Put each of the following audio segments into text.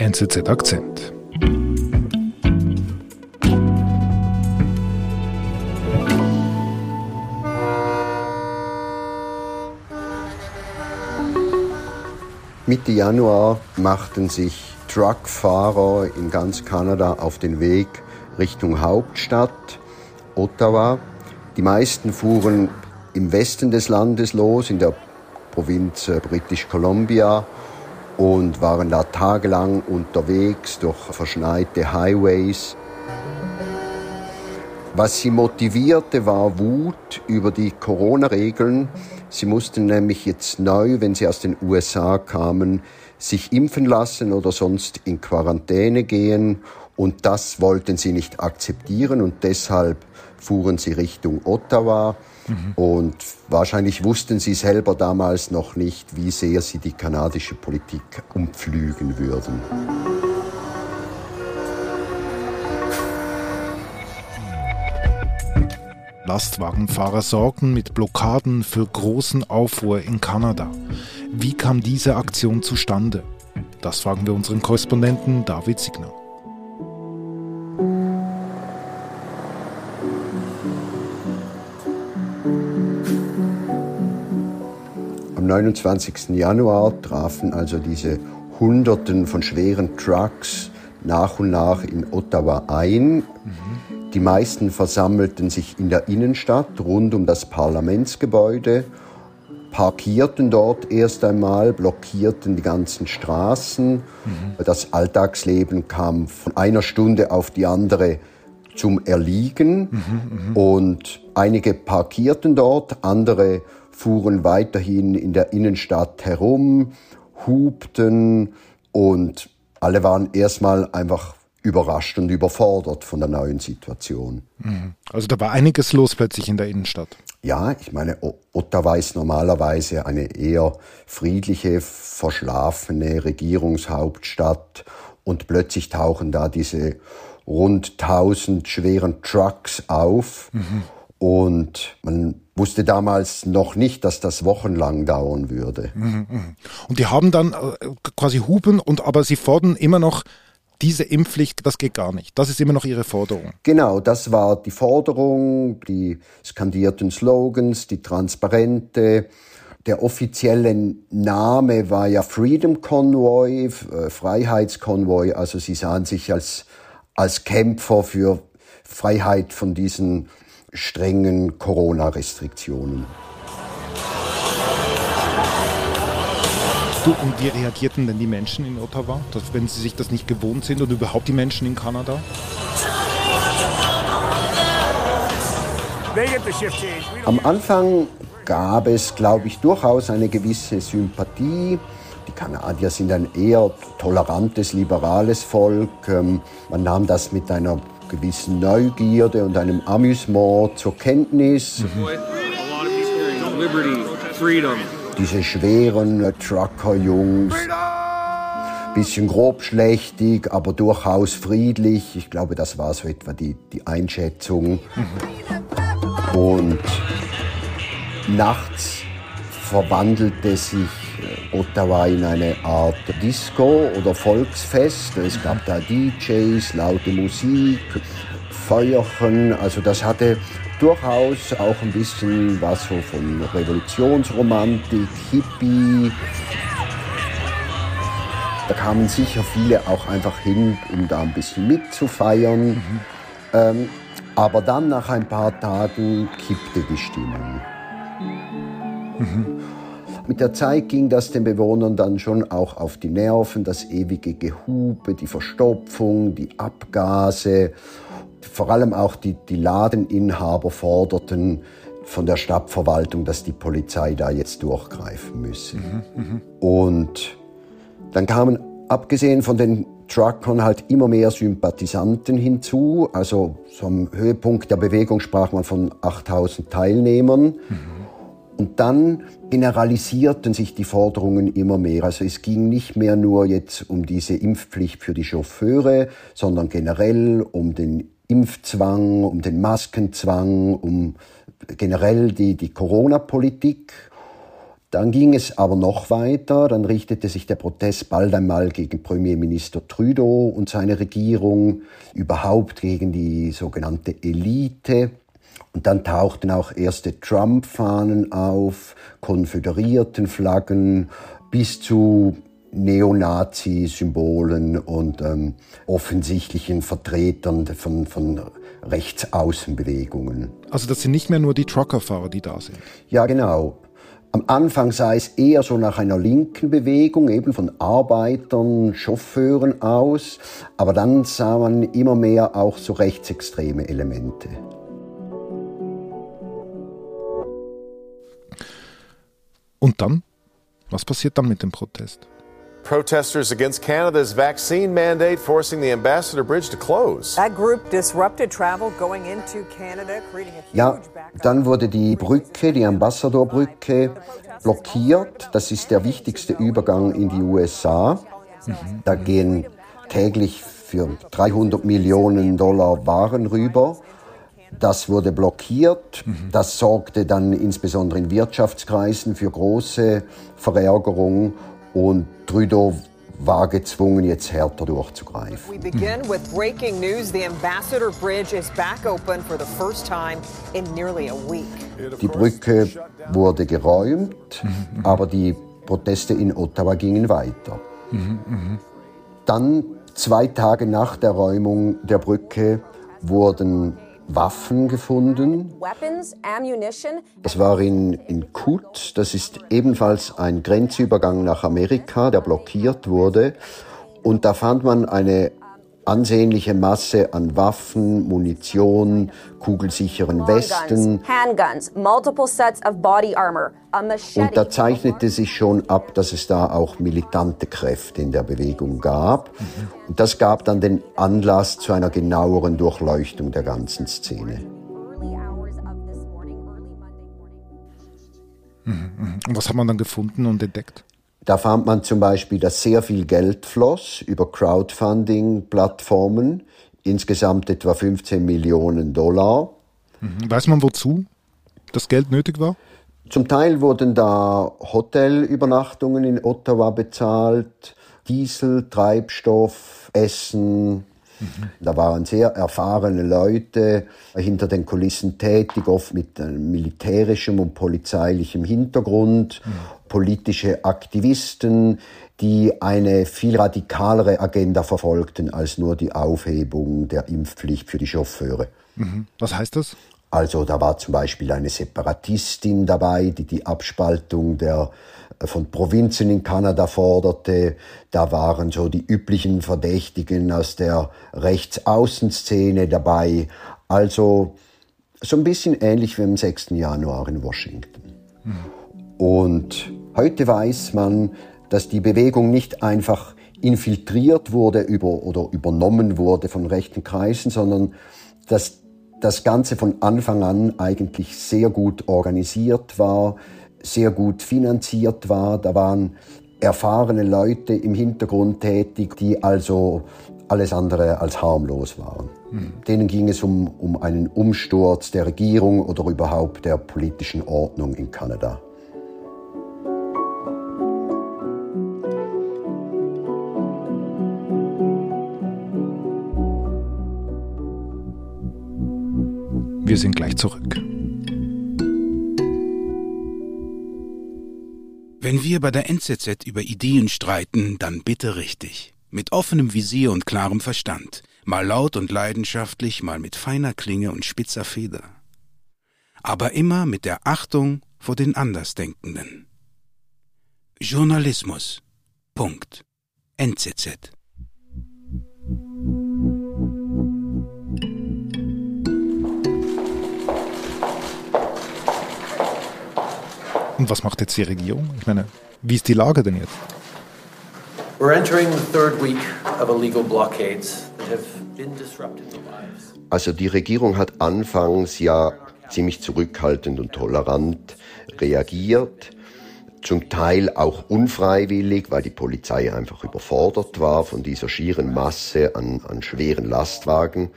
NZZ Akzent. Mitte Januar machten sich Truckfahrer in ganz Kanada auf den Weg Richtung Hauptstadt Ottawa. Die meisten fuhren im Westen des Landes los, in der Provinz äh, British Columbia und waren da tagelang unterwegs durch verschneite Highways. Was sie motivierte, war Wut über die Corona-Regeln. Sie mussten nämlich jetzt neu, wenn sie aus den USA kamen, sich impfen lassen oder sonst in Quarantäne gehen. Und das wollten sie nicht akzeptieren und deshalb fuhren sie Richtung Ottawa. Mhm. Und wahrscheinlich wussten sie selber damals noch nicht, wie sehr sie die kanadische Politik umpflügen würden. Lastwagenfahrer sorgten mit Blockaden für großen Aufruhr in Kanada. Wie kam diese Aktion zustande? Das fragen wir unseren Korrespondenten David Signer. 29. Januar trafen also diese Hunderten von schweren Trucks nach und nach in Ottawa ein. Mhm. Die meisten versammelten sich in der Innenstadt rund um das Parlamentsgebäude, parkierten dort erst einmal, blockierten die ganzen Straßen. Mhm. Das Alltagsleben kam von einer Stunde auf die andere zum Erliegen mhm, und einige parkierten dort, andere fuhren weiterhin in der Innenstadt herum, hupten und alle waren erstmal einfach überrascht und überfordert von der neuen Situation. Mhm. Also da war einiges los plötzlich in der Innenstadt. Ja, ich meine, Ottawa ist normalerweise eine eher friedliche, verschlafene Regierungshauptstadt und plötzlich tauchen da diese rund 1000 schweren Trucks auf mhm. Und man wusste damals noch nicht, dass das wochenlang dauern würde. Mhm, mhm. Und die haben dann äh, quasi Hupen und aber sie fordern immer noch diese Impfpflicht, das geht gar nicht. Das ist immer noch Ihre Forderung. Genau, das war die Forderung, die skandierten Slogans, die Transparente. Der offizielle Name war ja Freedom Convoy, äh, Freiheitskonvoi. Also sie sahen sich als, als Kämpfer für Freiheit von diesen strengen Corona-Restriktionen. Du, und wie reagierten denn die Menschen in Ottawa, dass, wenn sie sich das nicht gewohnt sind und überhaupt die Menschen in Kanada? Am Anfang gab es, glaube ich, durchaus eine gewisse Sympathie. Die Kanadier sind ein eher tolerantes, liberales Volk. Ähm, man nahm das mit einer gewissen Neugierde und einem Amüsement zur Kenntnis. Mhm. Diese schweren Trucker-Jungs. Bisschen grobschlächtig, aber durchaus friedlich. Ich glaube, das war so etwa die, die Einschätzung. Und nachts verwandelte sich Ottawa in eine Art Disco oder Volksfest. Es gab da DJs, laute Musik, Feuerchen. Also das hatte durchaus auch ein bisschen was so von Revolutionsromantik, Hippie. Da kamen sicher viele auch einfach hin, um da ein bisschen mitzufeiern. Mhm. Ähm, aber dann nach ein paar Tagen kippte die Stimmung. Mhm. Mit der Zeit ging das den Bewohnern dann schon auch auf die Nerven, das ewige Gehupe, die Verstopfung, die Abgase vor allem auch die, die Ladeninhaber forderten von der Stadtverwaltung, dass die Polizei da jetzt durchgreifen müsse. Mhm, mh. Und dann kamen, abgesehen von den Truckern, halt immer mehr Sympathisanten hinzu. Also zum Höhepunkt der Bewegung sprach man von 8000 Teilnehmern. Mhm. Und dann generalisierten sich die Forderungen immer mehr. Also es ging nicht mehr nur jetzt um diese Impfpflicht für die Chauffeure, sondern generell um den Impfzwang, um den Maskenzwang, um generell die, die Corona-Politik. Dann ging es aber noch weiter. Dann richtete sich der Protest bald einmal gegen Premierminister Trudeau und seine Regierung, überhaupt gegen die sogenannte Elite. Und dann tauchten auch erste Trump-Fahnen auf, konföderierten Flaggen bis zu Neonazi-Symbolen und ähm, offensichtlichen Vertretern von, von Rechtsaußenbewegungen. Also das sind nicht mehr nur die Truckerfahrer, die da sind. Ja, genau. Am Anfang sah es eher so nach einer linken Bewegung, eben von Arbeitern, Chauffeuren aus, aber dann sah man immer mehr auch so rechtsextreme Elemente. Und dann? Was passiert dann mit dem Protest? Protesters against Canada's vaccine mandate forcing the Ambassador Bridge to close. That group disrupted travel going into Canada, creating a huge Ja, dann wurde die Brücke, die Ambassadorbrücke, blockiert. Das ist der wichtigste Übergang in die USA. Da gehen täglich für 300 Millionen Dollar Waren rüber. Das wurde blockiert. Das sorgte dann insbesondere in Wirtschaftskreisen für große Verärgerung und Trudeau war gezwungen, jetzt härter durchzugreifen. We begin with breaking news. The Ambassador Bridge is back open for the first time in nearly a week. Die Brücke wurde geräumt, aber die Proteste in Ottawa gingen weiter. Dann, zwei Tage nach der Räumung der Brücke, wurden Waffen gefunden. Das war in, in Kut, das ist ebenfalls ein Grenzübergang nach Amerika, der blockiert wurde. Und da fand man eine ansehnliche Masse an Waffen, Munition, kugelsicheren Westen. guns, handguns, multiple sets of body armor, a machete. Und da zeichnete sich schon ab, dass es da auch militante Kräfte in der Bewegung gab. Und das gab dann den Anlass zu einer genaueren Durchleuchtung der ganzen Szene. Monday morning. Und was hat man dann gefunden und entdeckt? Da fand man zum Beispiel, dass sehr viel Geld floss über Crowdfunding-Plattformen, insgesamt etwa 15 Millionen Dollar. Mhm. Weiß man, wozu das Geld nötig war? Zum Teil wurden da Hotelübernachtungen in Ottawa bezahlt, Diesel, Treibstoff, Essen. Da waren sehr erfahrene Leute hinter den Kulissen tätig, oft mit einem militärischem und polizeilichem Hintergrund, politische Aktivisten, die eine viel radikalere Agenda verfolgten als nur die Aufhebung der Impfpflicht für die Chauffeure. Was heißt das? Also da war zum Beispiel eine Separatistin dabei, die die Abspaltung der, äh, von Provinzen in Kanada forderte. Da waren so die üblichen Verdächtigen aus der Rechtsaußenszene dabei. Also so ein bisschen ähnlich wie am 6. Januar in Washington. Und heute weiß man, dass die Bewegung nicht einfach infiltriert wurde über, oder übernommen wurde von rechten Kreisen, sondern dass das Ganze von Anfang an eigentlich sehr gut organisiert war, sehr gut finanziert war. Da waren erfahrene Leute im Hintergrund tätig, die also alles andere als harmlos waren. Denen ging es um, um einen Umsturz der Regierung oder überhaupt der politischen Ordnung in Kanada. Wir sind gleich zurück. Wenn wir bei der NZZ über Ideen streiten, dann bitte richtig. Mit offenem Visier und klarem Verstand. Mal laut und leidenschaftlich, mal mit feiner Klinge und spitzer Feder. Aber immer mit der Achtung vor den Andersdenkenden. Journalismus. Punkt. NZZ. Und was macht jetzt die Regierung? Ich meine, wie ist die Lage denn jetzt? We're entering the third week of illegal blockades that have been disrupting the lives. Also die Regierung hat anfangs ja ziemlich zurückhaltend und tolerant reagiert, zum Teil auch unfreiwillig, weil die Polizei einfach überfordert war von dieser schieren Masse an, an schweren Lastwagen.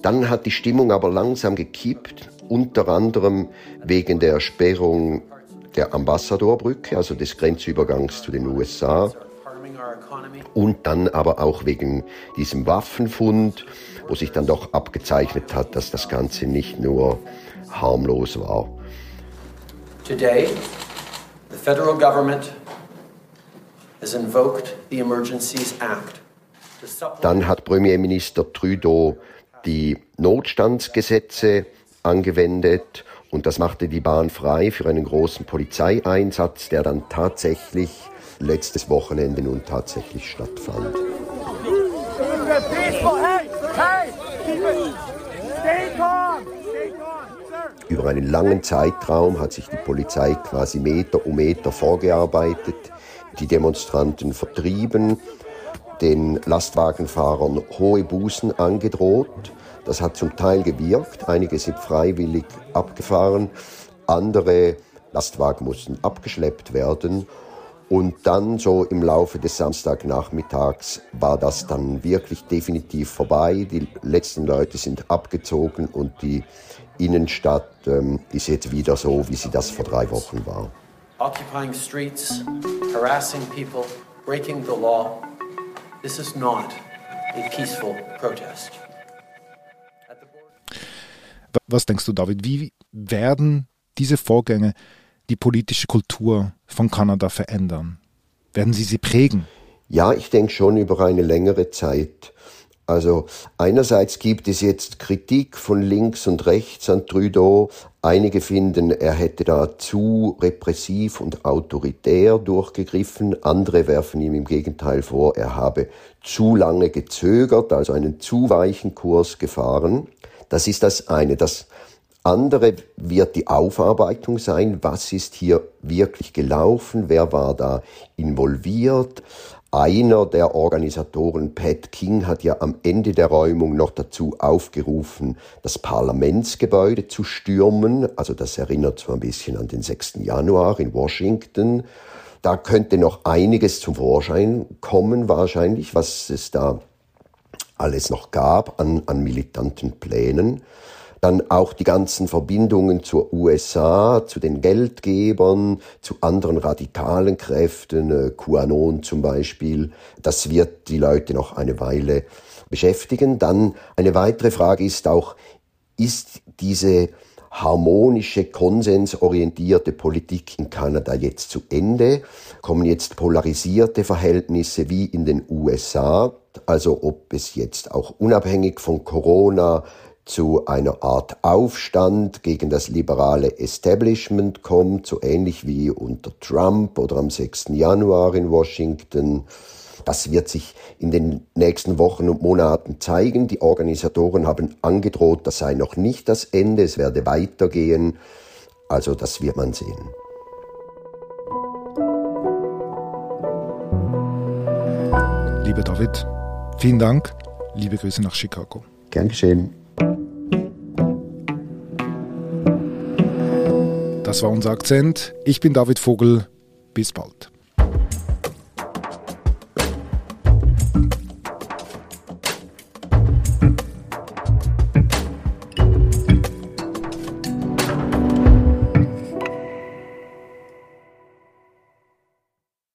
Dann hat die Stimmung aber langsam gekippt, unter anderem wegen der Sperrung der Ambassadorbrücke, also des Grenzübergangs zu den USA. Und dann aber auch wegen diesem Waffenfund, wo sich dann doch abgezeichnet hat, dass das Ganze nicht nur harmlos war. Today, the federal government has invoked the Emergencies Act. Dann hat Premierminister Trudeau die Notstandsgesetze angewendet und das machte die Bahn frei für einen großen Polizeieinsatz, der dann tatsächlich letztes Wochenende nun tatsächlich stattfand. Über einen langen Zeitraum hat sich die Polizei quasi Meter um Meter vorgearbeitet, die Demonstranten vertrieben, den Lastwagenfahrern hohe Bußen angedroht. Das hat zum Teil gewirkt. Einige sind freiwillig abgefahren, andere Lastwagen mussten abgeschleppt werden. Und dann so im Laufe des Samstagnachmittags war das dann wirklich definitiv vorbei. Die letzten Leute sind abgezogen und die Innenstadt ähm, ist jetzt wieder so, wie sie das vor drei Wochen war. Occupying streets, harassing people, breaking the law. This is not a peaceful protest. Was denkst du, David? Wie werden diese Vorgänge die politische Kultur von Kanada verändern? Werden sie sie prägen? Ja, ich denke schon über eine längere Zeit. Also einerseits gibt es jetzt Kritik von links und rechts an Trudeau. Einige finden, er hätte da zu repressiv und autoritär durchgegriffen. Andere werfen ihm im Gegenteil vor, er habe zu lange gezögert, also einen zu weichen Kurs gefahren. Das ist das eine. Das andere wird die Aufarbeitung sein. Was ist hier wirklich gelaufen? Wer war da involviert? Einer der Organisatoren, Pat King, hat ja am Ende der Räumung noch dazu aufgerufen, das Parlamentsgebäude zu stürmen. Also das erinnert so ein bisschen an den 6. Januar in Washington. Da könnte noch einiges zum Vorschein kommen, wahrscheinlich, was es da alles noch gab an, an militanten Plänen. Dann auch die ganzen Verbindungen zur USA, zu den Geldgebern, zu anderen radikalen Kräften, äh, QAnon zum Beispiel. Das wird die Leute noch eine Weile beschäftigen. Dann eine weitere Frage ist auch, ist diese harmonische, konsensorientierte Politik in Kanada jetzt zu Ende? Kommen jetzt polarisierte Verhältnisse wie in den USA? Also ob es jetzt auch unabhängig von Corona zu einer Art Aufstand gegen das liberale Establishment kommt, so ähnlich wie unter Trump oder am 6. Januar in Washington. Das wird sich in den nächsten Wochen und Monaten zeigen. Die Organisatoren haben angedroht, das sei noch nicht das Ende, es werde weitergehen. Also das wird man sehen. Lieber David, vielen Dank. Liebe Grüße nach Chicago. Gern geschehen. Das war unser Akzent. Ich bin David Vogel. Bis bald.